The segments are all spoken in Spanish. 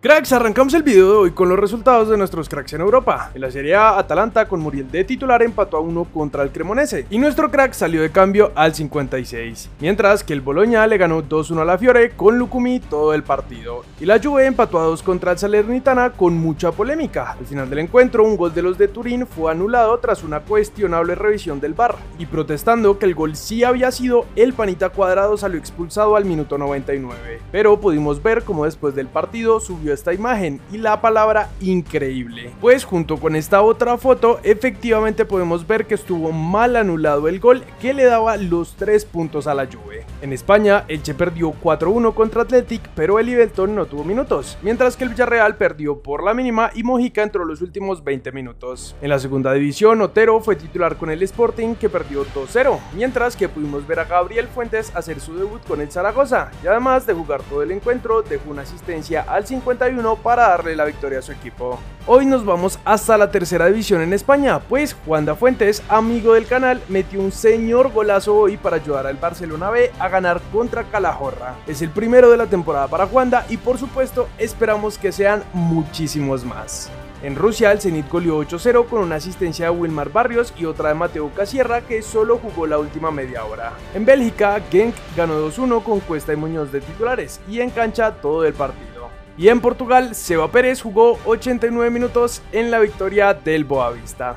Cracks, arrancamos el video de hoy con los resultados de nuestros cracks en Europa. En la Serie A, Atalanta con Muriel de titular empató a 1 contra el Cremonese y nuestro crack salió de cambio al 56, mientras que el Bologna le ganó 2-1 a la Fiore con Lucumi todo el partido y la Juve empató a 2 contra el Salernitana con mucha polémica. Al final del encuentro, un gol de los de Turín fue anulado tras una cuestionable revisión del VAR y protestando que el gol sí había sido, el panita cuadrado salió expulsado al minuto 99, pero pudimos ver cómo después del partido subió esta imagen y la palabra increíble. Pues junto con esta otra foto, efectivamente podemos ver que estuvo mal anulado el gol que le daba los 3 puntos a la Juve. En España, Elche perdió 4-1 contra Athletic, pero el Liverpool no tuvo minutos, mientras que el Villarreal perdió por la mínima y Mojica entró los últimos 20 minutos. En la segunda división, Otero fue titular con el Sporting que perdió 2-0, mientras que pudimos ver a Gabriel Fuentes hacer su debut con el Zaragoza, y además de jugar todo el encuentro, dejó una asistencia al 50 para darle la victoria a su equipo. Hoy nos vamos hasta la tercera división en España, pues Juan da Fuentes, amigo del canal, metió un señor golazo hoy para ayudar al Barcelona B a ganar contra Calahorra. Es el primero de la temporada para Juanda y por supuesto esperamos que sean muchísimos más. En Rusia, el Zenit goleó 8-0 con una asistencia de Wilmar Barrios y otra de Mateo Casierra que solo jugó la última media hora. En Bélgica, Genk ganó 2-1 con Cuesta y Muñoz de titulares y en cancha todo el partido. Y en Portugal, Seba Pérez jugó 89 minutos en la victoria del Boavista.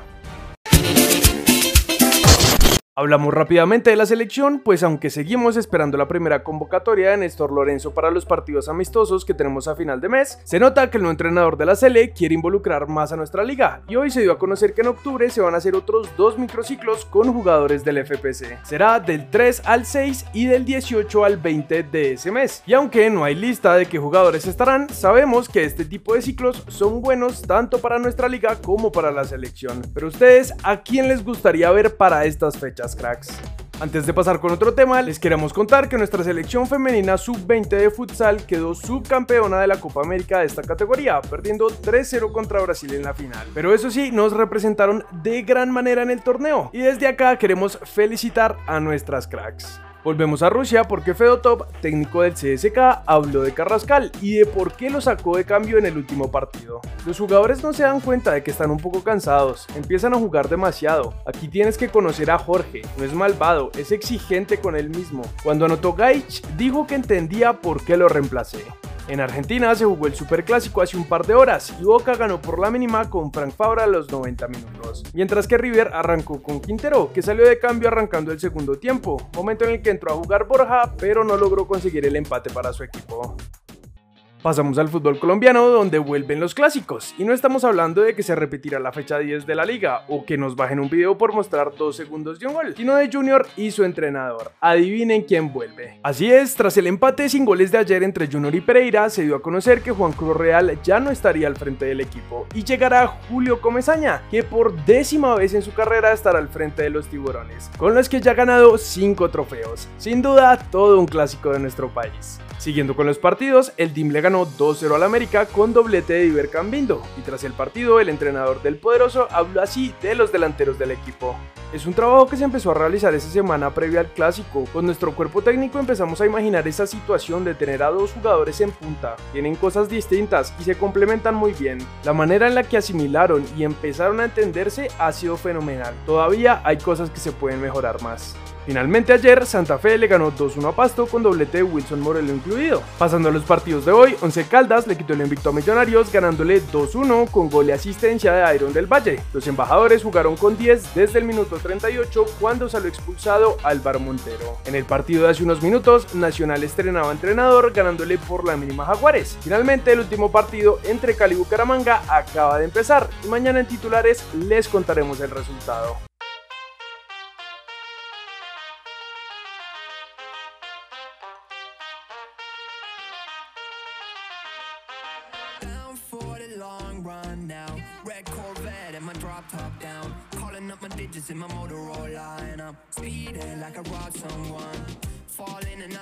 Hablamos rápidamente de la selección, pues aunque seguimos esperando la primera convocatoria de Néstor Lorenzo para los partidos amistosos que tenemos a final de mes, se nota que el nuevo entrenador de la Sele quiere involucrar más a nuestra liga y hoy se dio a conocer que en octubre se van a hacer otros dos microciclos con jugadores del FPC. Será del 3 al 6 y del 18 al 20 de ese mes. Y aunque no hay lista de qué jugadores estarán, sabemos que este tipo de ciclos son buenos tanto para nuestra liga como para la selección. Pero ustedes, ¿a quién les gustaría ver para estas fechas? Cracks. Antes de pasar con otro tema, les queremos contar que nuestra selección femenina sub-20 de futsal quedó subcampeona de la Copa América de esta categoría, perdiendo 3-0 contra Brasil en la final. Pero eso sí, nos representaron de gran manera en el torneo y desde acá queremos felicitar a nuestras cracks. Volvemos a Rusia porque Fedotop, técnico del CSK, habló de Carrascal y de por qué lo sacó de cambio en el último partido. Los jugadores no se dan cuenta de que están un poco cansados, empiezan a jugar demasiado. Aquí tienes que conocer a Jorge, no es malvado, es exigente con él mismo. Cuando anotó Gaich, dijo que entendía por qué lo reemplacé. En Argentina se jugó el Superclásico hace un par de horas y Boca ganó por la mínima con Frank Fabra a los 90 minutos, mientras que River arrancó con Quintero, que salió de cambio arrancando el segundo tiempo, momento en el que entró a jugar Borja, pero no logró conseguir el empate para su equipo. Pasamos al fútbol colombiano donde vuelven los clásicos y no estamos hablando de que se repetirá la fecha 10 de la liga o que nos bajen un video por mostrar dos segundos de un gol, sino de Junior y su entrenador. Adivinen quién vuelve. Así es, tras el empate sin goles de ayer entre Junior y Pereira, se dio a conocer que Juan Cruz Real ya no estaría al frente del equipo y llegará Julio Comesaña, que por décima vez en su carrera estará al frente de los tiburones, con los que ya ha ganado 5 trofeos. Sin duda, todo un clásico de nuestro país. Siguiendo con los partidos, el Team le ganó 2-0 al América con doblete de Iber Cambindo, y tras el partido el entrenador del poderoso habló así de los delanteros del equipo. Es un trabajo que se empezó a realizar esa semana previa al clásico. Con nuestro cuerpo técnico empezamos a imaginar esa situación de tener a dos jugadores en punta. Tienen cosas distintas y se complementan muy bien. La manera en la que asimilaron y empezaron a entenderse ha sido fenomenal. Todavía hay cosas que se pueden mejorar más. Finalmente ayer Santa Fe le ganó 2-1 a Pasto con doblete de Wilson Morelo incluido. Pasando a los partidos de hoy, Once Caldas le quitó el invicto a Millonarios ganándole 2-1 con gol y asistencia de Iron del Valle. Los embajadores jugaron con 10 desde el minuto 38 cuando salió expulsado Álvaro Montero. En el partido de hace unos minutos, Nacional estrenaba entrenador ganándole por la mínima Jaguares. Finalmente el último partido entre Cali y Bucaramanga acaba de empezar y mañana en titulares les contaremos el resultado. Top down. Calling up my digits in my Motorola, and I'm speeding like I robbed someone. Falling and I'm